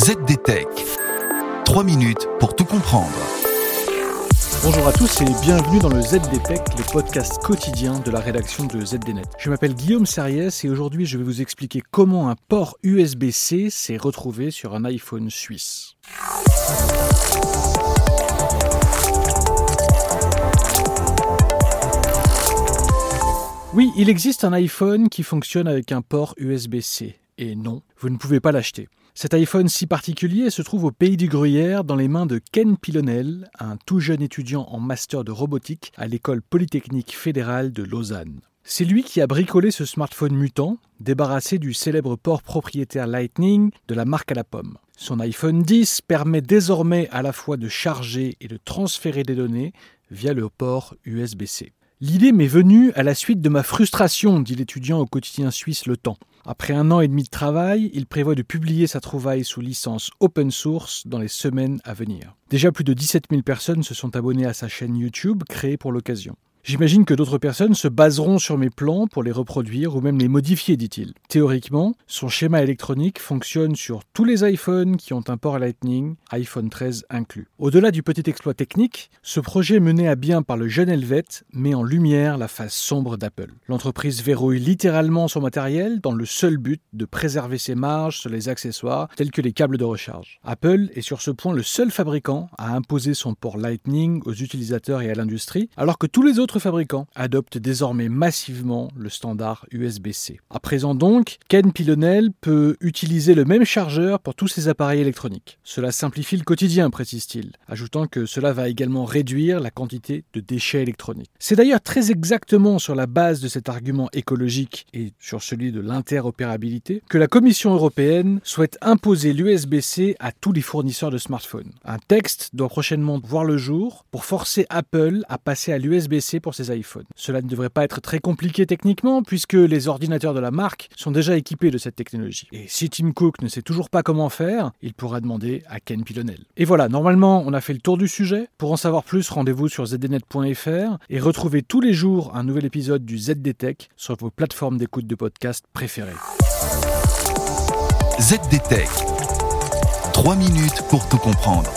ZDTech. 3 minutes pour tout comprendre. Bonjour à tous et bienvenue dans le ZDTech, le podcast quotidien de la rédaction de ZDNet. Je m'appelle Guillaume Sariès et aujourd'hui je vais vous expliquer comment un port USB-C s'est retrouvé sur un iPhone suisse. Oui, il existe un iPhone qui fonctionne avec un port USB-C. Et non, vous ne pouvez pas l'acheter. Cet iPhone si particulier se trouve au pays du Gruyère dans les mains de Ken Pilonel, un tout jeune étudiant en master de robotique à l'école polytechnique fédérale de Lausanne. C'est lui qui a bricolé ce smartphone mutant, débarrassé du célèbre port propriétaire Lightning de la marque à la pomme. Son iPhone 10 permet désormais à la fois de charger et de transférer des données via le port USB-C. L'idée m'est venue à la suite de ma frustration, dit l'étudiant au quotidien suisse Le Temps. Après un an et demi de travail, il prévoit de publier sa trouvaille sous licence open source dans les semaines à venir. Déjà plus de 17 000 personnes se sont abonnées à sa chaîne YouTube créée pour l'occasion. J'imagine que d'autres personnes se baseront sur mes plans pour les reproduire ou même les modifier, dit-il. Théoriquement, son schéma électronique fonctionne sur tous les iPhones qui ont un port Lightning, iPhone 13 inclus. Au-delà du petit exploit technique, ce projet mené à bien par le jeune Helvète met en lumière la face sombre d'Apple. L'entreprise verrouille littéralement son matériel dans le seul but de préserver ses marges sur les accessoires tels que les câbles de recharge. Apple est sur ce point le seul fabricant à imposer son port Lightning aux utilisateurs et à l'industrie, alors que tous les autres fabricants adoptent désormais massivement le standard USB-C. À présent donc, Ken Pilonel peut utiliser le même chargeur pour tous ses appareils électroniques. Cela simplifie le quotidien, précise-t-il, ajoutant que cela va également réduire la quantité de déchets électroniques. C'est d'ailleurs très exactement sur la base de cet argument écologique et sur celui de l'interopérabilité que la Commission européenne souhaite imposer l'USB-C à tous les fournisseurs de smartphones. Un texte doit prochainement voir le jour pour forcer Apple à passer à l'USB-C pour ses iPhones. Cela ne devrait pas être très compliqué techniquement puisque les ordinateurs de la marque sont déjà équipés de cette technologie. Et si Tim Cook ne sait toujours pas comment faire, il pourra demander à Ken Pilonel. Et voilà, normalement on a fait le tour du sujet. Pour en savoir plus, rendez-vous sur zdnet.fr et retrouvez tous les jours un nouvel épisode du ZDTech sur vos plateformes d'écoute de podcast préférées. ZDTech. 3 minutes pour tout comprendre.